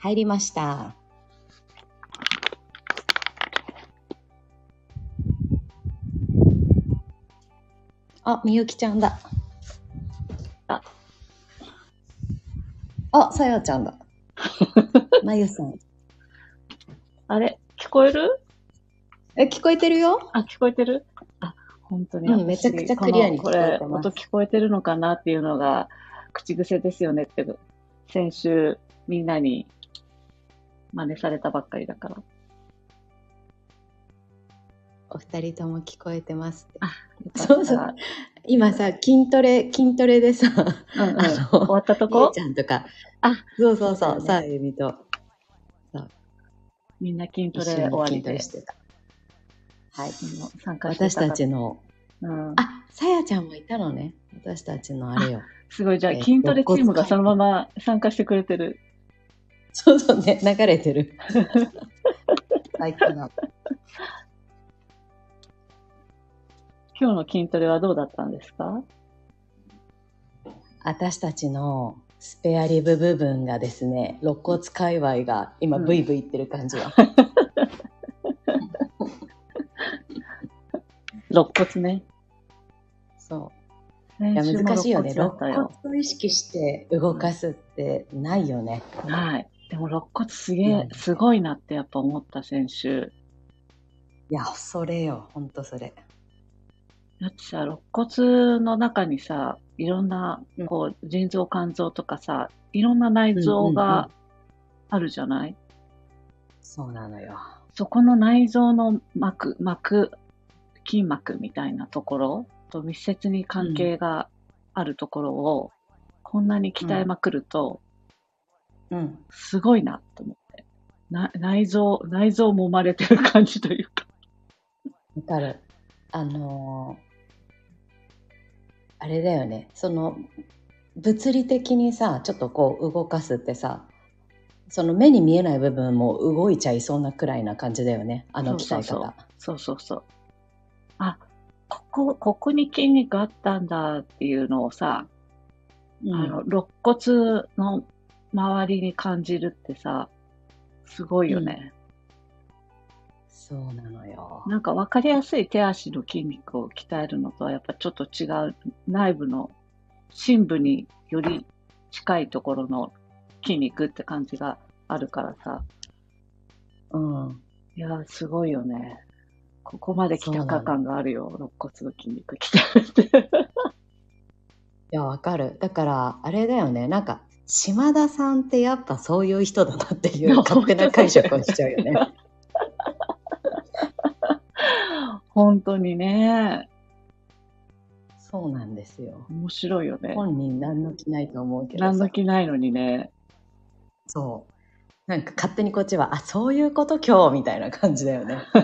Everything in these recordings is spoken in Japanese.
入りました。あ、みゆきちゃんだ。あ。あ、さやちゃんだ。まゆさん。あれ？聞こえる？え、聞こえてるよあ、聞こえてる？あ、本当に。うんめちゃくちゃクリアに聞こえてます音聞こえてるのかなっていうのが、口癖ですよねって、先週、みんなに真似されたばっかりだから。お二人とも聞こえてますって。よかったそうそう今さ、筋トレ、筋トレでさ、うんうん。あの終わったとこ？ちゃんとか、あ、そうそうそう、そうねさあゆみとみんな筋トレ終わりでし。てた。はい。うん参加してた私たちの、うん。あ、さやちゃんもいたのね。私たちのあれよ。すごい。じゃあ、えー筋トレチームがそのまま参加してくれてる。そうそうね、流れてる。最高だ。今日の筋トレはどうだったんですか？私たちのスペアリブ部分がですね、肋骨界隈が今うんブイブイいってる感じよ。肋骨ね。そう。いや、難しいよね。肋骨を意識して動かすってないよね。はい。でも肋骨すげえう、んすごいなってやっぱ思った先週。いや、それよ。ほんとそれ。だってさ、肋骨の中にさ、いろんなうん、こう、腎臓、肝臓とかさ、いろんな内臓うんうんうんがあるじゃない、そうなのよ。そこの内臓の膜、膜、筋膜みたいなところと密接に関係があるところを、こんなに鍛えまくると、うん。すごいなと思って。な内臓、内臓揉まれてる感じというか。わかる。あのーあれだよね。その、物理的にさ、ちょっとこう動かすってさ、その目に見えない部分も動いちゃいそうなくらいな感じだよね。あの鍛え方。そうそうそうそうそう。あ、ここ、ここに筋肉あったんだっていうのをさ、うんあの、肋骨の周りに感じるってさ、すごいよね。そうなのよ。なんか分かりやすい手足の筋肉を鍛えるのとはやっぱちょっと違う内部の深部により近いところの筋肉って感じがあるからさ。うん。いやー、すごいよね。ここまで来たか感があるよ、肋骨の筋肉鍛えて。いや、わかる。だから、あれだよね。なんか、島田さんってやっぱそういう人だなっていいうや 勝手な解釈をしちゃうよね。本当にね。そうなんですよ。面白いよね。本人何の気ないと思うけどさ何の気ないのにね。そう。なんか勝手にこっちは、あ、そういうこと今日みたいな感じだよね。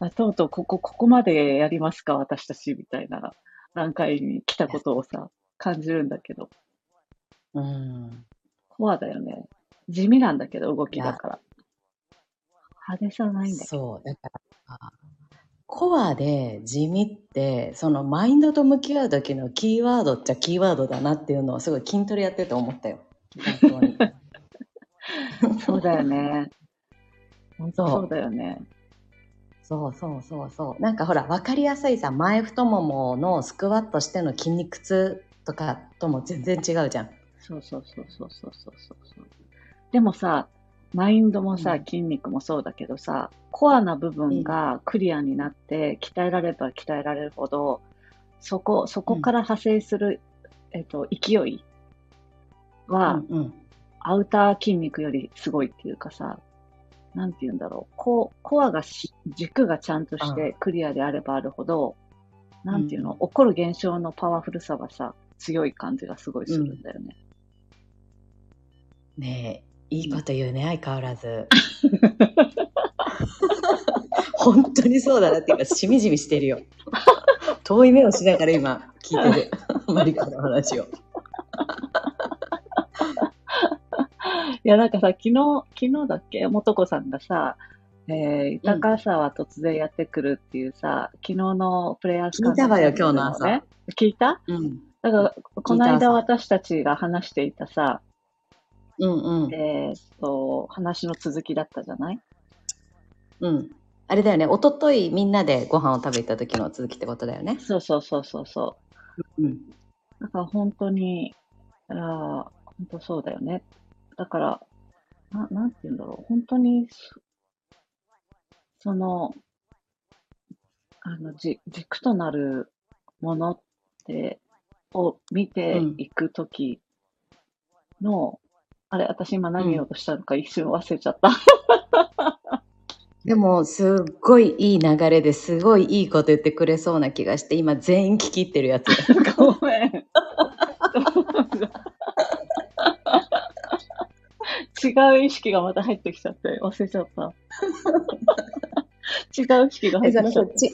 あとうとうここ、ここまでやりますか、私たちみたいな段階に来たことをさ、感じるんだけど。うん。コアだよね。地味なんだけど、動きだから。派手さないんだ。そう。だから、コアで地味って、そのマインドと向き合う時のキーワードっちゃキーワードだなっていうのをすごい筋トレやってて思ったよ。本当に。そうだよね。本当そうだよね。そうそうそうそう。なんかほら、分かりやすいさ、前太もものスクワットしての筋肉痛とかとも全然違うじゃん。そうそうそうそうそうそうそう。でもさ、マインドもさ、うん、筋肉もそうだけどさ、コアな部分がクリアになって、鍛えられれば鍛えられるほど、そこ、そこから派生する、うん、えっと、勢いは、うんうん、アウター筋肉よりすごいっていうかさ、なんて言うんだろう。ココアがし軸がちゃんとしてクリアであればあるほど、なんていうの、うん起こる現象のパワフルさがさ、強い感じがすごいするんだよね。ねえ、いいこと言うね、相変わらず。本当にそうだなって今、しみじみしてるよ。遠い目をしながら今、聞いてる。マリコの話を。いや、なんかさ、昨日、昨日だっけ？元子さんがさ、えー、豊かさは突然やってくるっていうさ、昨日のプレイヤースカン聞いたわよ今日の朝聞いた？うん。だから、この間私たちが話していたさ、うんうん。えーっと、話の続きだったじゃない？うん。あれだよね。一昨日みんなでご飯を食べ行った時の続きってことだよね。そうそうそうそうそう。うん。だから本当に、あー本当そうだよね。だから、ななんて言うんだろう。本当に、そその、あの、じ軸となるものって、を見ていくときの、あれ、私今何言おうとしたのか一瞬忘れちゃった。でも、すっごいいい流れですごいいいこと言ってくれそうな気がして、今全員聞き入ってるやつ。ごめん。違う意識がまた入ってきちゃって忘れちゃった。違う意識が入ってきちゃっち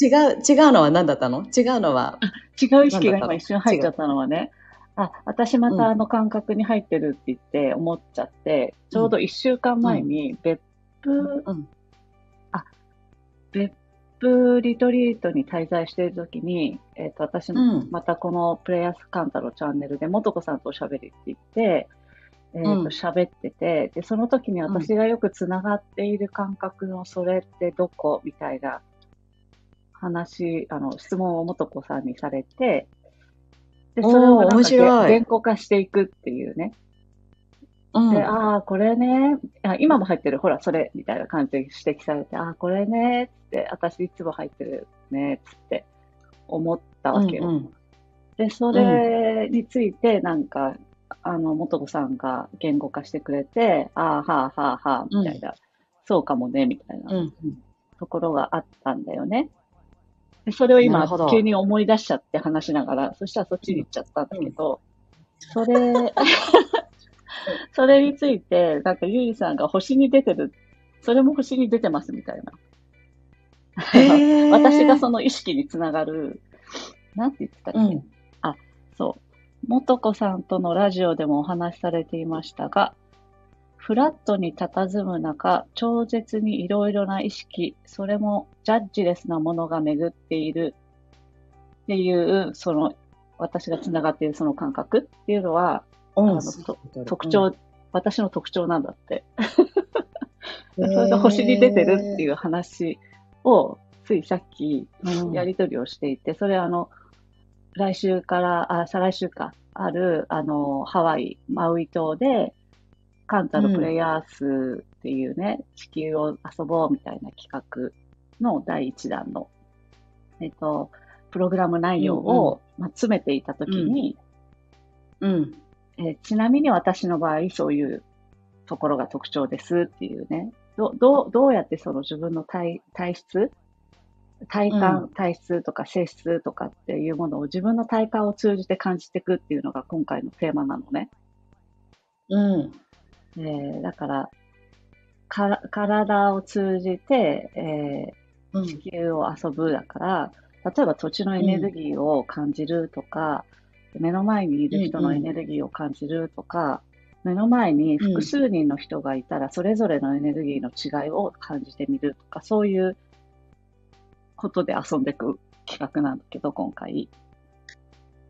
違う、違うのは何だったの？違うのは、た。違う意識が今一瞬入っちゃったのはね、あ、私またあの感覚に入ってるって言って思っちゃって、ちょうど一週間前に別府、うん。別府リトリートに滞在している時に、えっ、と、私。またこのプレイヤースカンタのチャンネルで、もとこさんとおしゃべりって言って、えっ、と、うん喋ってて、で、その時に私がよくつながっている感覚のそれってどこ？みたいな話、あの、質問をもとこさんにされて、で、それをなんか言語化していくっていうね。うん。で、ああ、これねあ、今も入ってる、ほら、それ、みたいな感じで指摘されて、ああ、これね、つって、私いつも入ってるね、つって思ったわけよ。うんうんで、それについて、なんか、あの、元子さんが言語化してくれて、ああ、はあ、はあ、はあ、みたいな、そうかもね、みたいなうん。ところがあったんだよね。で、それを今急に思い出しちゃって話しながら、そしたらそっちに行っちゃったんだけど、それ、それについて、なんかゆいさんが星に出てる、それも星に出てますみたいな。私がその意識につながる、なんて言ってたっけ、うん。そう。元子さんとのラジオでもお話しされていましたが、フラットに佇む中、超絶にいろいろな意識、それもジャッジレスなものが巡っているっていう、その、私がつながっているその感覚っていうのは、うん。あのと特徴、私の特徴なんだって。うん それが星に出てるっていう話を、ついさっきうん。やり取りをしていて、それあの、来週から、あ、再来週か、ある、あの、ハワイ、マウイ島で、カンタのプレイヤースっていうね、地球を遊ぼうみたいな企画の第一弾の、えっと、プログラム内容を、まあ、詰めていたときに、うん。えーちなみに私の場合、そういうところが特徴ですっていうね。どどうどうやってその自分の体体質体感、うん体質とか性質とかっていうものを自分の体感を通じて感じていくっていうのが今回のテーマなのね。うん。えーだからか、体を通じて、えうんー地球を遊ぶだから、例えば土地のエネルギーを感じるとか、目の前にいる人のエネルギーを感じるとか、目の前に複数人の人がいたら、それぞれのエネルギーの違いを感じてみるとか、そういうことで遊んでいく企画なんだけど、今回。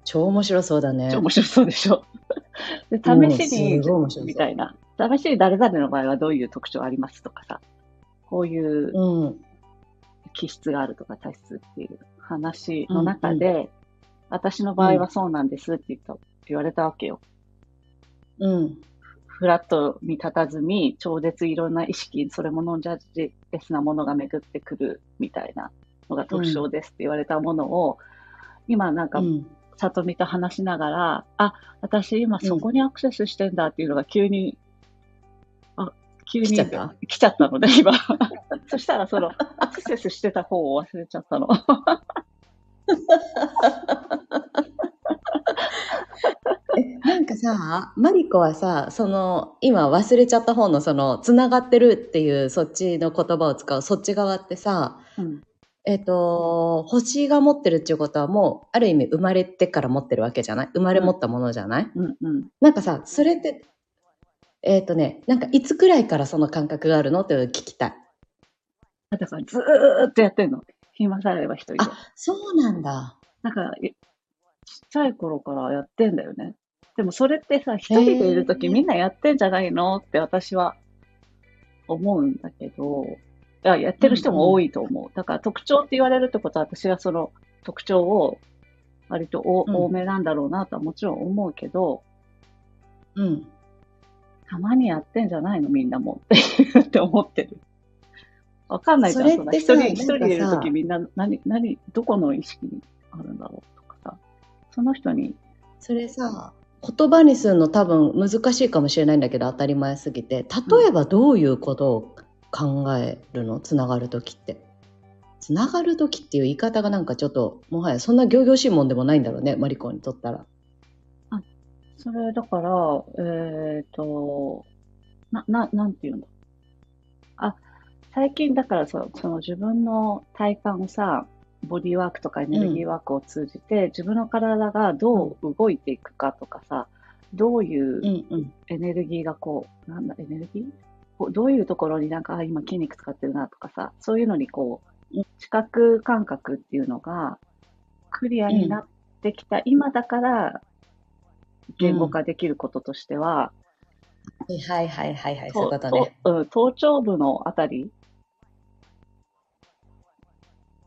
超面白そうだね。面白そうでしょ。でうん試しにみたいな。試しに誰々の場合はどういう特徴ありますとかさ、こういううん。気質があるとか体質っていう話の中で、私の場合はそうなんですって言った言われたわけよ。うん。フラットに佇み、超絶いろんな意識、それもノンジャッジレスなものが巡ってくるみたいなのが特徴ですって言われたものを、今なんか、うん。里見と話しながら、あ、私今そこにアクセスしてんだっていうのが急に、あ、急に来ちゃった来ちゃったので、今。そしたらその、アクセスしてた方を忘れちゃったの。え、なんかさ、マリコはさ、その、今忘れちゃった方のその、つながってるっていう、そっちの言葉を使う、そっち側ってさ、うん。えっ、と、星が持ってるっていうことはもう、ある意味生まれてから持ってるわけじゃない？生まれ持ったものじゃない、うんうん。なんかさ、それって、えっ、とね、なんかいつくらいからその感覚があるの？って聞きたい。だからずーっとやってんの？暇さえあれば一人で。あ、そうなんだ。なんか、いちっちゃい頃からやってんだよね。でもそれってさ、一人でいるときみんなやってんじゃないの？って私は思うんだけど、いや、やってる人も多いと思う。だから特徴って言われるってことは私はその特徴を割と多,、めなんだろうなとはもちろん思うけど、うん。たまにやってんじゃないのみんなもって思ってる。わかんないじゃん。そんな一人、一人でいるときみんな何、何、どこの意識にあるんだろうとかさ。その人に、それさ、言葉にするの多分難しいかもしれないんだけど当たり前すぎて、例えばどういうことを考えるのつながるときって。つながるときっていう言い方がなんかちょっと、もはやそんな仰々しいもんでもないんだろうね、マリコにとったら。それだから、えっ、と、な、な、なんていうのあ、最近だからそその自分の体感をさ、ボディーワークとかエネルギーワークを通じて、自分の体がどう動いていくかとかさ、どういううんうん。エネルギーがこう、なんだ、エネルギー？どういうところになんか、あ、今筋肉使ってるなとかさ、そういうのにこう、視覚感覚っていうのがクリアになってきた今だから、言語化できることとしては、はいはいはいはい、そういうこととね。とうん頭頂部のあたり、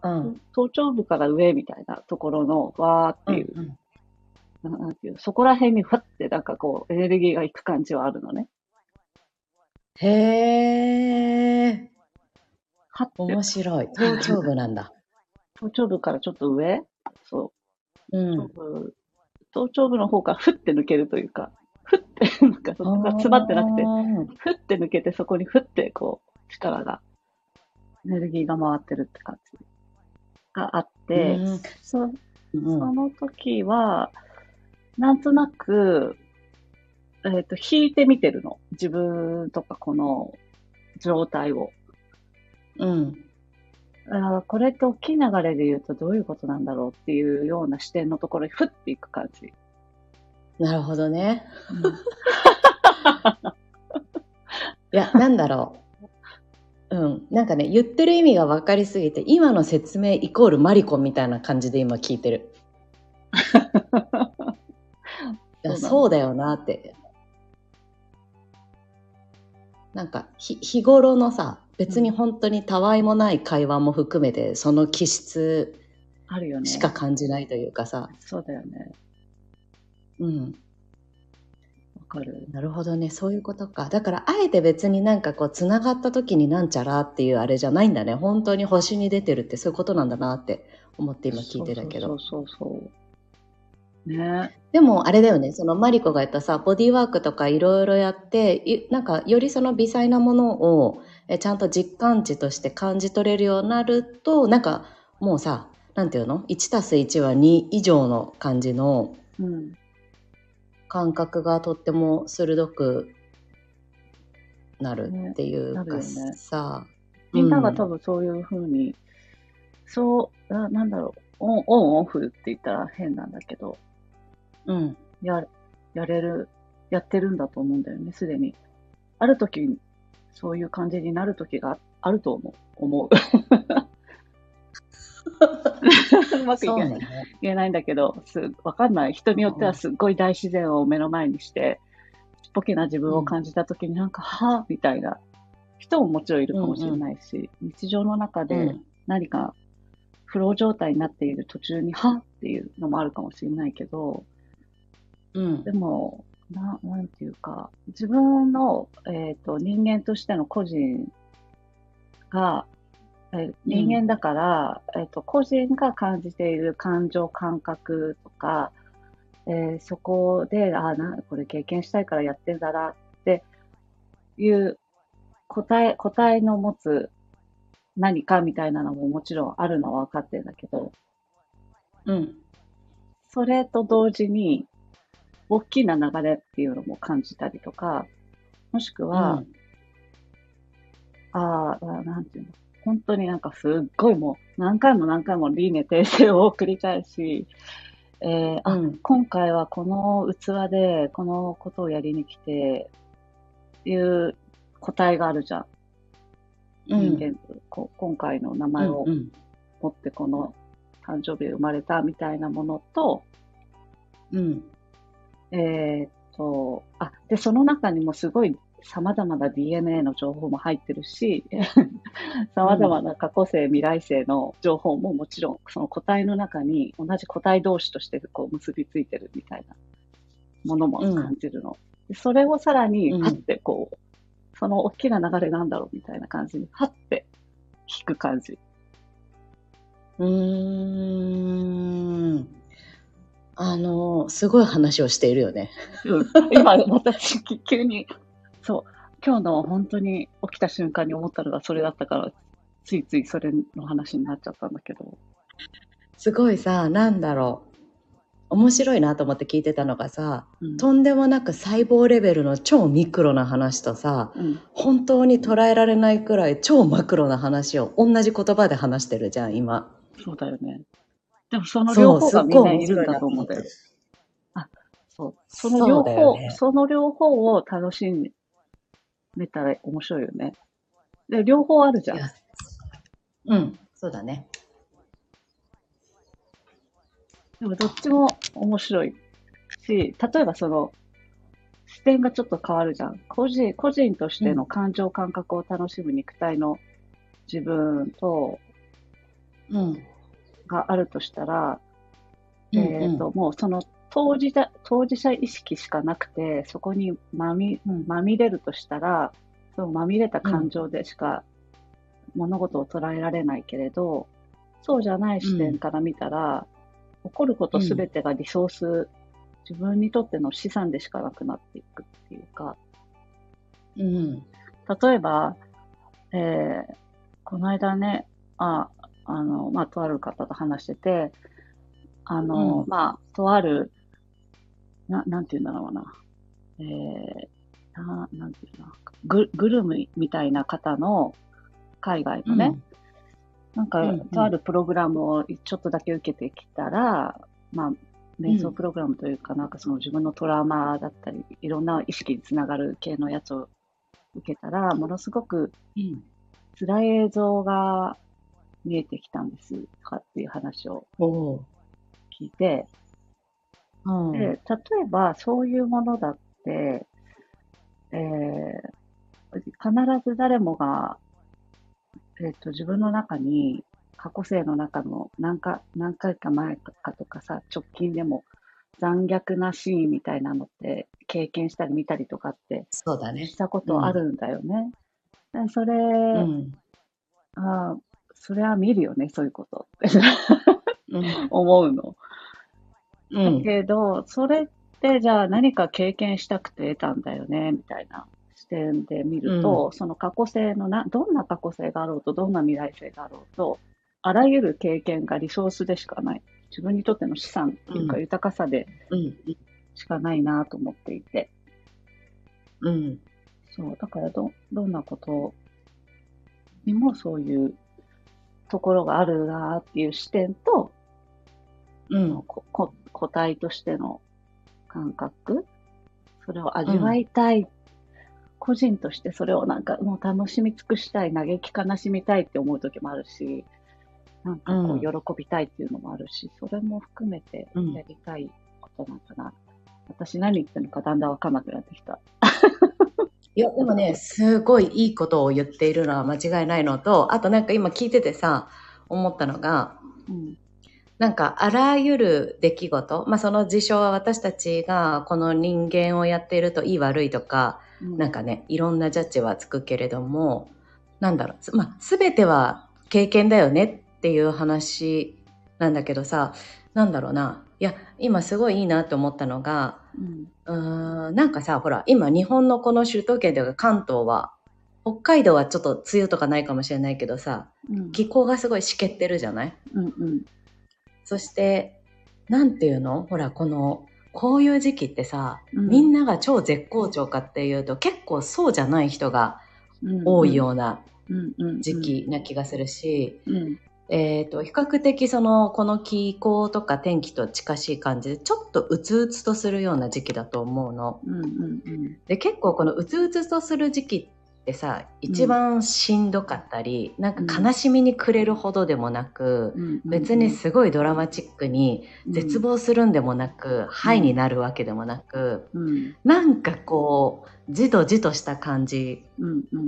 うん。頭頂部から上みたいなところのわーっていう、うんうんななんていうのそこら辺にふわってなんかこう、エネルギーがいく感じはあるのね。へー。はって、面白い。頭頂部なんだ。頭頂部からちょっと上？そう。うん。頭部頭頂部の方からふって抜けるというか、ふって、なんかそこが詰まってなくて、て。ふって抜けてそこにふってこう、力が、エネルギーが回ってるって感じがあって、うんそうんその時は、なんとなく、えっ、と、引いてみてるの。自分とかこの状態を。うん。あーこれって大きい流れで言うとどういうことなんだろうっていうような視点のところにふっていく感じ。なるほどね。いや、なんだろう。うん。なんかね、言ってる意味が分かりすぎて、今の説明イコールマリコみたいな感じで今聞いてる。いやそうだよなって。なんかひ日頃のさ別に本当にたわいもない会話も含めてその気質あるよね。しか感じないというかさ、そうだよね。うん、わかる。なるほどねそういうことかだからあえて別になんかこうつながった時になんちゃらっていうあれじゃないんだね本当に星に出てるってそういうことなんだなって思って今聞いてたけどそうそうそうそう。ね。でもあれだよね。そのマリコが言ったさボディーワークとかいろいろやっていなんかよりその微細なものをえちゃんと実感値として感じ取れるようになるとなんかもうさなんていうの？1たす1は2以上の感じのうん。感覚がとっても鋭くなるっていうかねなるよね。さ、みんなが多分分そういうふうに、そう、ななんだろう、オン、オンオフって言ったら変なんだけど、うんや、やれる、やってるんだと思うんだよね、すでに。ある時、そういう感じになる時があると思う。思う。うまくないね言えないんだけど、すわかんない。人によってはすっごい大自然を目の前にして、ちっぽけな自分を感じた時になんか、はぁみたいな人ももちろんいるかもしれないし、日常の中でうん何かフロー状態になっている途中に、はぁっていうのもあるかもしれないけど、うん。でも、ななんていうか、自分の、えっ、と、人間としての個人が、えー人間だから、えっ、と、個人が感じている感情、感覚とか、えーそこで、あな、これ経験したいからやってんだなっていう答え、答えの持つ何かみたいなのももちろんあるのは分かってるんだけど、うん。それと同時に、大きな流れっていうのも感じたりとか、もしくは、ああ、なんていうの、本当になんかすっごいもう何回も何回も輪廻転生を繰り返し、えーあ、うん今回はこの器でこのことをやりに来て、いう答えがあるじゃん。うん人間、こ今回の名前をうんうん持ってこの誕生日生まれたみたいなものと、うん。えーっと、あ、で、その中にもすごい様々な DNA の情報も入ってるし、様々な過去性、未来性の情報ももちろん、その個体の中に同じ個体同士としてこう結びついてるみたいなものも感じるの。でそれをさらに、うんはってこう、その大きな流れなんだろうみたいな感じに、はって聞く感じ。うーん。あの、すごい話をしているよね。うん今、私、き急に、そう、今日の本当に起きた瞬間に思ったのがそれだったから、ついついそれの話になっちゃったんだけど。すごいさ、なんだろう。面白いなと思って聞いてたのがさ、うんとんでもなく細胞レベルの超ミクロな話とさ、うん、本当に捉えられないくらい超マクロな話を同じ言葉で話してるじゃん、今。そうだよね。でもその両方がみんないるんだと思うんだよ。そう。その両方、ねその両方を楽しめたら面白いよね。で、両方あるじゃんうん、そうだね。でもどっちも面白いし、例えばその、視点がちょっと変わるじゃん。個人、個人としての感情感覚を楽しむ肉体の自分と、うん。があるとしたら、うんえっ、と、もうその当事者、当事者意識しかなくて、そこにまみ、うん。まみれるとしたら、そのまみれた感情でしか物事を捉えられないけれど、そうじゃない視点から見たら、起こることすべてがリソース、自分にとっての資産でしかなくなっていくっていうか、うん。例えば、えーこの間ね、あ、あの、まあ、とある方と話してて、あの、うん。まあ、とある、な、なんて言うんだろうな。えー、な、なんていうのググルムみたいな方の、海外のね、なんかうんうん、とあるプログラムをちょっとだけ受けてきたら、まあ、瞑想プログラムというか、なんかその自分のトラウマだったり、いろんな意識につながる系のやつを受けたら、ものすごくうん。辛い映像が見えてきたんですとかっていう話を聞いて、うん。で、例えばそういうものだって、えー必ず誰もが、えっ、と、自分の中に、過去生の中の何か、何回か前かとかさ、直近でも残虐なシーンみたいなのって経験したり見たりとかってそうだねし。たことあるんだよね。でそれ、うん。ああ、それは見るよね、そういうことってうん。思うの。うん。だけど、それってじゃあ何か経験したくて得たんだよね、みたいな視点で見ると、その過去性のな、どんな過去性があろうと、どんな未来性があろうと、あらゆる経験がリソースでしかない。自分にとっての資産っていうかうん豊かさでうん。しかないなと思っていて。うん。そう、だからど、どんなことにもそういうところがあるなっていう視点と、うん。個体としての感覚、それを味わいたい、個人としてそれをなんかもう楽しみ尽くしたい、嘆き悲しみたいって思う時もあるし、なんかこうんう喜びたいっていうのもあるし、それも含めてうんやりたいことなんかな。私何言ってるのかだんだんわかんなくなってきた。いや、でもね、すごいいいことを言っているのは間違いないのと、あとなんか今聞いててさ、思ったのが、うん。なんかあらゆる出来事、まあその事象は私たちがこの人間をやっているといい悪いとか、うんなんかね、いろんなジャッジはつくけれども、なんだろう、すまあ全ては経験だよねっていう話なんだけどさ、なんだろうな、いや、今すごいいいなと思ったのが、うん。うーんなんかさ、ほら、今日本のこの首都圏では関東は、北海道はちょっと梅雨とかないかもしれないけどさ、うん。気候がすごいしけってるじゃない？うんうん。そして、なんていうの？ほら、この、こういう時期ってさ、うんみんなが超絶好調かっていうと、結構そうじゃない人がうん多いようなうんうん。時期な気がするし、うん。えっ、と、比較的その、この気候とか天気と近しい感じで、ちょっとうつうつとするような時期だと思うの。うんうんうん。で、結構このうつうつとする時期っってさ一番しんどかったり、なんか悲しみに暮れるほどでもなく、別にすごいドラマチックに絶望するんでもなく、ハイになるわけでもなく、なんかこうじとじとした感じ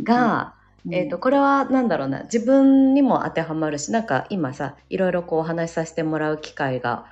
が、えーと、これは何だろうな。自分にも当てはまるしなんか今さいろいろこうお話しさせてもらう機会が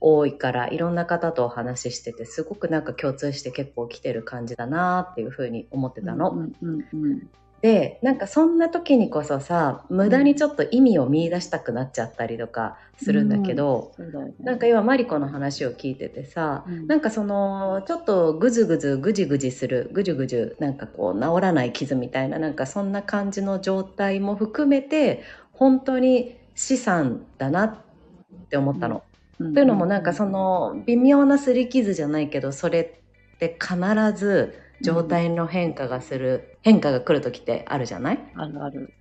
多いからいろんな方とお話ししててすごくなんか共通して結構来てる感じだなっていうふうに思ってたの。うんうんうん、でなんかそんな時にこそさ無駄にちょっと意味を見出したくなっちゃったりとかするんだけど、うんね、なんか今マリコの話を聞いててさ、うん、なんかそのちょっとぐずぐずぐじぐじするぐじゅぐじゅなんかこう治らない傷みたいななんかそんな感じの状態も含めて本当に資産だなって思ったの。というのもなんかその微妙な擦り傷じゃないけどそれって必ず状態の変化がする、うん、変化が来る時ってあるじゃない？あるある。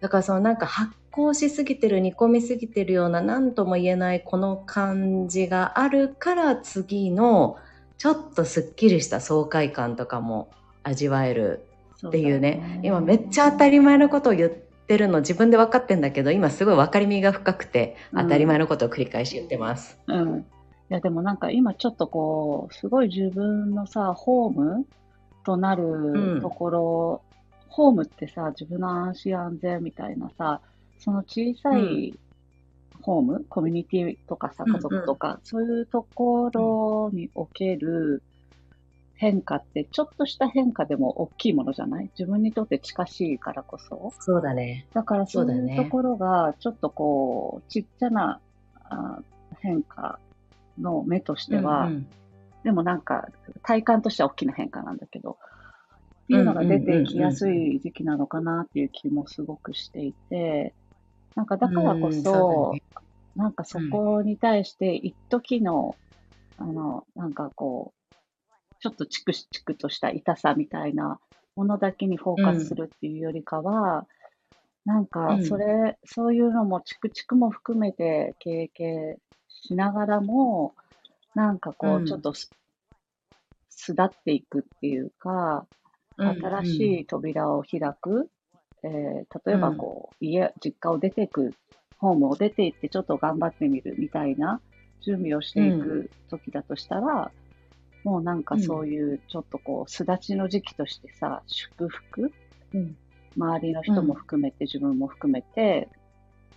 だからそのなんか発酵しすぎてる煮込みすぎてるような何とも言えないこの感じがあるから次のちょっとすっきりした爽快感とかも味わえるっていうね、ね、今めっちゃ当たり前のことを言ってるの自分で分かってんだけど今すごい分かりみが深くて当たり前のことを繰り返し言ってます。うん、うん、いやでもなんか今ちょっとこうすごい自分のさホームとなるところ、うん、ホームってさ自分の安心安全みたいなさその小さいホーム、うん、コミュニティとかさ家族とか、うんうん、そういうところにおける、変化ってちょっとした変化でも大きいものじゃない？自分にとって近しいからこそ？そうだね。だからそういうところがちょっとこう、ちっちゃなあ変化の目としては、うんうん、でもなんか体感としては大きな変化なんだけど、っていうのが出てきやすい時期なのかなっていう気もすごくしていて、なんかだからこそ、うんなんかそこに対して一時の、あの、なんかこう、ちょっとチクチクとした痛さみたいなものだけにフォーカスするっていうよりかは、うん、なんか、それ、うん、そういうのもチクチクも含めて経験しながらも、なんかこう、ちょっと巣立っていくっていうか、新しい扉を開く、えー、例えばこう、家、実家を出ていく、ホームを出て行ってちょっと頑張ってみるみたいな準備をしていく時だとしたら、もうなんかそういうちょっとこう、巣立ちの時期としてさ、祝福、うん、周りの人も含めて、自分も含めて、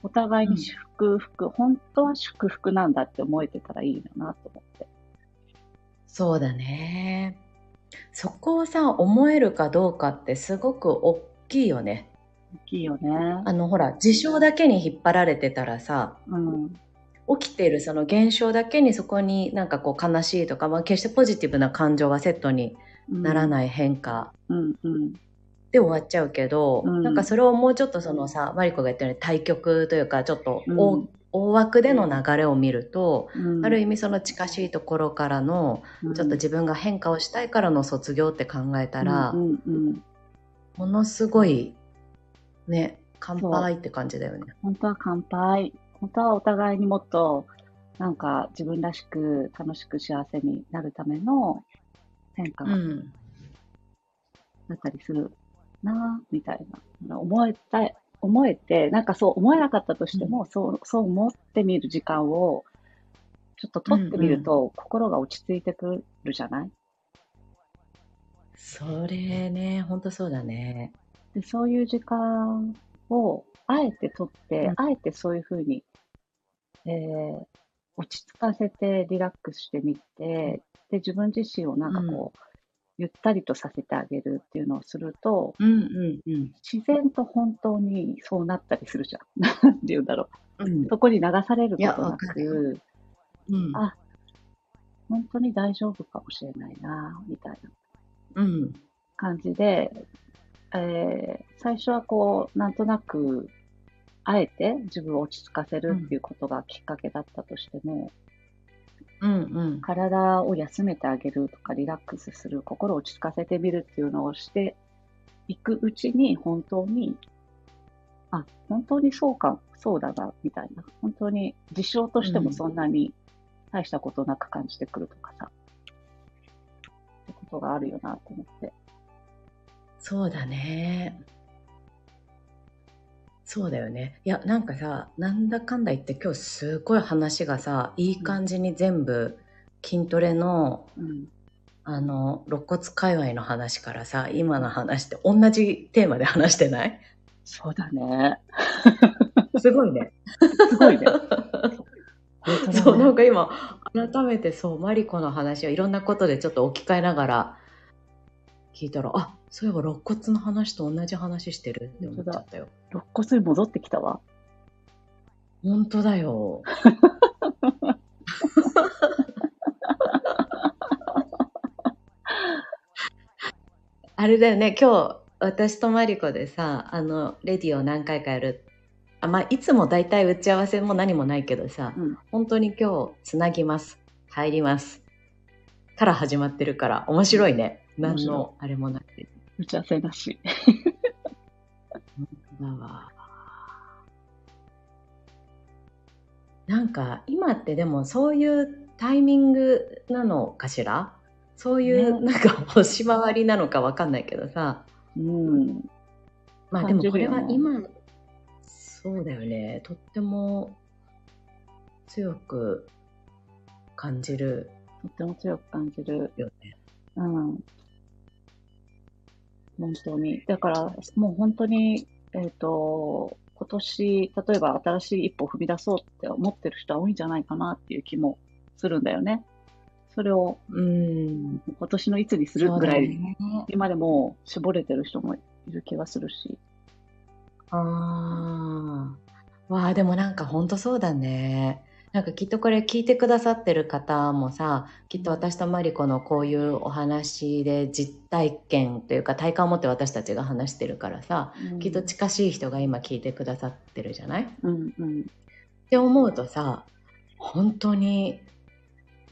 お互いに祝福、うん、本当は祝福なんだって思えてたらいいなと思って。そうだね。そこをさ、思えるかどうかってすごく大きいよね。大きいよね。あの、ほら、事象だけに引っ張られてたらさ、うん、起きているその現象だけにそこになんかこう悲しいとか、まあ、決してポジティブな感情がセットにならない変化で終わっちゃうけど、うん、なんかそれをもうちょっとそのさマリコが言ったように対局というかちょっと大うん、大枠での流れを見ると、うん、ある意味その近しいところからの、ちょっと自分が変化をしたいからの卒業って考えたら、ものすごいね乾杯って感じだよね。本当は乾杯。本当はお互いにもっと、なんか自分らしく楽しく幸せになるための変化だったりするな、みたいな。思えたい、思えて、なんかそう思えなかったとしても、うん、そう、そう思ってみる時間を、ちょっと取ってみると、うんうん、心が落ち着いてくるじゃない？それね、ほんとそうだね。で、そういう時間を、あえて取って、うん、あえてそういうふうにえー、落ち着かせてリラックスしてみて、で、自分自身をなんかこう、ゆったりとさせてあげるっていうのをすると、うんうんうん、自然と本当にそうなったりするじゃん。なんて言うんだろう。うん、そこに流されることなく、うん、あ、本当に大丈夫かもしれないな、みたいな。感じで、えー、最初はこう、なんとなくあえて自分を落ち着かせるっていうことがきっかけだったとしても、うんうん、体を休めてあげるとかリラックスする心を落ち着かせてみるっていうのをしていくうちに本当にあ本当にそうかそうだなみたいな本当に事象としてもそんなに大したことなく感じてくるとかさ、うん、ってことがあるよなと思って。そうだね。そうだよね。いや、なんかさ、なんだかんだ言って今日すごい話がさ、いい感じに全部筋トレの、うん。あの、肋骨界隈の話からさ、今の話って同じテーマで話してない？そうだね。すごいね。すごい ね。そう、なんか今、改めてそう、マリコの話をいろんなことでちょっと置き換えながら聞いたら、あ、そういえば肋骨の話と同じ話してるって思っちゃったよ。肋骨に戻ってきたわ。本当だよ。あれだよね、今日、私とマリコでさ、あの、レディを何回かやる。あまあ、いつもだいたい打ち合わせも何もないけどさ、うん。本当に今日、つなぎます。入ります。から始まってるから、面白いね。何の、あれもなくて。打ち合わせなし。だわ。なんか今ってでもそういうタイミングなのかしら？そういうねなんか 星回りなのかわかんないけどさうん。まあでもこれは今そうだよねとっても強く感じるとっても強く感じる。よね。うん。本当に。だから、もう本当に、えっ、と、今年、例えば新しい一歩を踏み出そうって思ってる人は多いんじゃないかなっていう気もするんだよね。それをうん。今年のいつにするぐらい、ね。今でも絞れてる人もいる気がするし。ああ。わあ、でもなんかほんとそうだね。なんかきっとこれ聞いてくださってる方もさ、きっと私とマリコのこういうお話で実体験というか体感を持って私たちが話してるからさ、きっと近しい人が今聞いてくださってるじゃない？っうんうん。て思うとさ、本当に、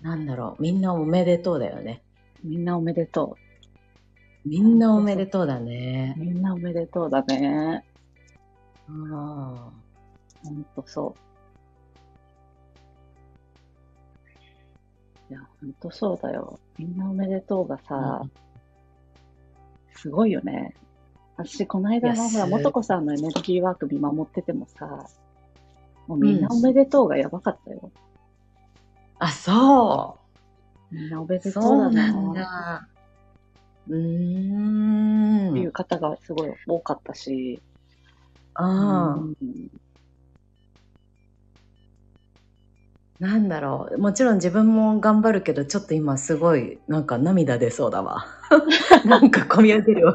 なんだろう、みんなおめでとうだよね。みんなおめでとみんなおめでとうだう。ね。みんなおめでとうだね。あほんとそう。いや、ほんとそうだよ。みんなおめでとうがあさ、すごいよね。私、この間の、ほら、もとこさんのエネルギーワーク見守っててもさ、もうみんなおめでとうがやばかったよ。あ、そみんなおめう。でとうそうだなんなだ。うーん。っていう方がすごい多かったし、ああ、うんなんだろう。もちろん自分も頑張るけど、ちょっと今すごい、なんか涙出そうだわ。なんか込み上げるわ。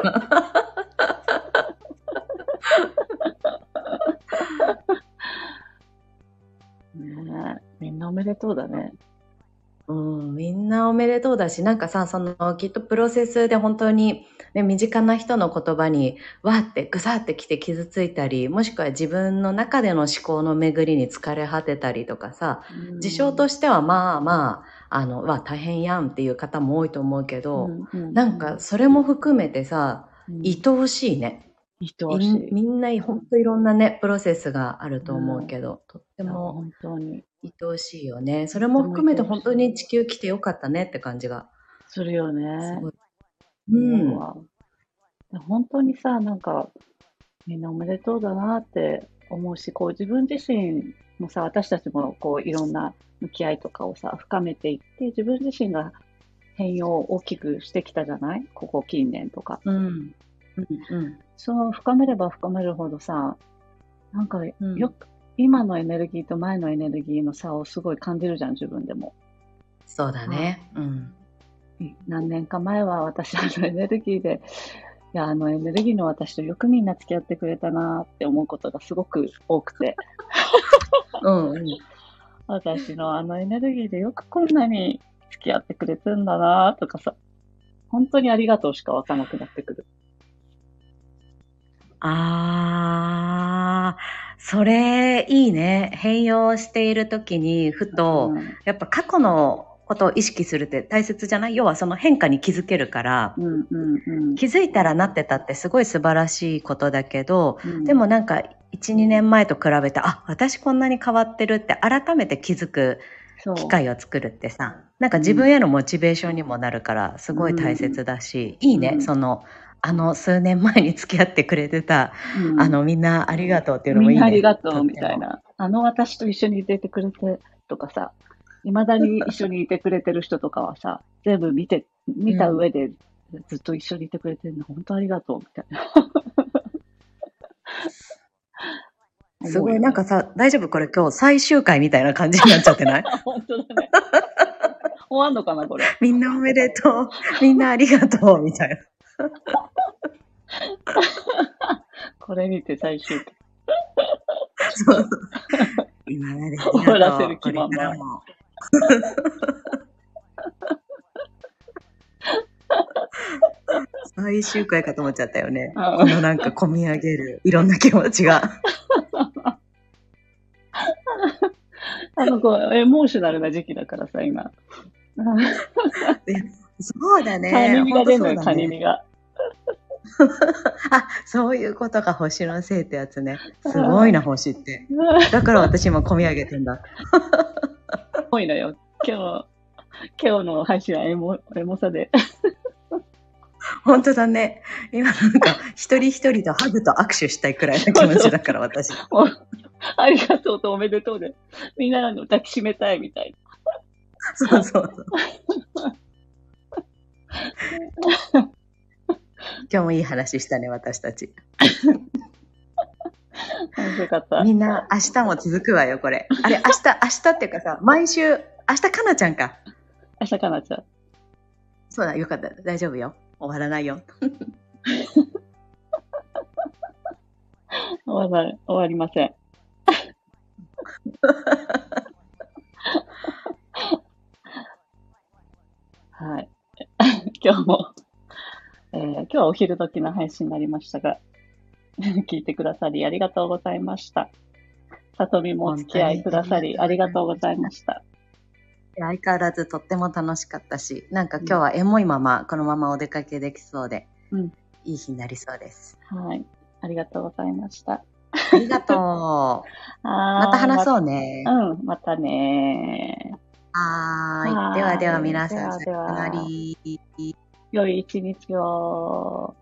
ねえみんなおめでとうだね。うん、みんなおめでとうだし、なんかさ、その、きっとプロセスで本当に、ね、身近な人の言葉に、わーってぐさってきて傷ついたり、もしくは自分の中での思考の巡りに疲れ果てたりとかさ、事象としてはまあまあ、あの、わ、大変やんっていう方も多いと思うけど、なんか、それも含めてさ、うん、愛おしいね。愛おしい。みんな本当いろんなね、プロセスがあると思うけど、とっても本当に。愛おしいよね。それも含めて本当に地球来てよかったねって感じが。するよすね。うわ本当にさ、なんか、みんなおめでとうだなって思うし、こう自分自身もさ、私たちもこういろんな向き合いとかをさ、深めていって、自分自身が変容を大きくしてきたじゃない？ここ近年とか。うん。うん。うん。そう、深めれば深めるほどさ、なんかようんく、今のエネルギーと前のエネルギーの差をすごい感じるじゃん、自分でも。そうだね。うん。何年か前は私あのエネルギーで、いや、あのエネルギーの私とよくみんな付き合ってくれたなって思うことがすごく多くて、うん、うん。私のあのエネルギーでよくこんなに付き合ってくれてんだなとかさ、本当にありがとうしかわからなくなってくる。あー、それいいね。変容している時にふと、やっぱ過去のことを意識するって大切じゃない？要はその変化に気づけるから、うん、うん、うん。気づいたらなってたってすごい素晴らしいことだけど、うん。でもなんか1、2年前と比べて、あ、私こんなに変わってるって改めて気づくそう、機会を作るってさ、なんか自分へのモチベーションにもなるから、すごい大切だし、いいね、うん。その、あの数年前に付き合ってくれてた、うんあのみんなありがとうっていうのもいいね。みんなありがとうみたい。な。あの私と一緒にいてくれてとかさ、いまだに一緒にいてくれてる人とかはさ、全部見て、見た上でずっと一緒にいてくれてるの、本当ありがとうみたいな。すごい、なんかさ、大丈夫これ今日最終回みたいな感じになっちゃってない？本当だね。終わんのかな、これ。みんなおめでとう。みんなありがとう。みたいな。これ見て最終回。そう今まで終わらせる気満々最終回かと思っちゃったよね。うんこのなんか込み上げるいろんな気持ちが。あの、こう、エモーショナルな時期だからさ、今。そうだね。カニミが出るのよ、カニミが。あ、そういうことが星のせいってやつね。すごいな、星って。だから私今込み上げてんだ。多いのよ。今日、今日の配信はエモ、エモさで。本当だね。今なんか一人一人とハグと握手したいくらいの気持ちだから私。ありがとうとおめでとうで。みんなの抱きしめたいみたいそうそうそう。今日もいい話したね、私たち。な。面白かった。みんな明日も続くわよ、これ。あれ、明日、明日っていうかさ、毎週、明日かなちゃんか。明日かなちゃん。そうだ、よかった。大丈夫よ。終わらないよ。終わら終わりません。はい。今日も、えー今日はお昼時の配信になりましたが、聞いてくださりありがとうございました。さとみもお付き合いくださりありがとうございました。相変わらずとっても楽しかったし、なんか今日はエモいまま、このままお出かけできそうで、うんいい日になりそうです。はい。ありがとうございました。ありがとう。ままた話そうね。うん、またねはーい。ではでは皆さん、さよなら。良い一日を。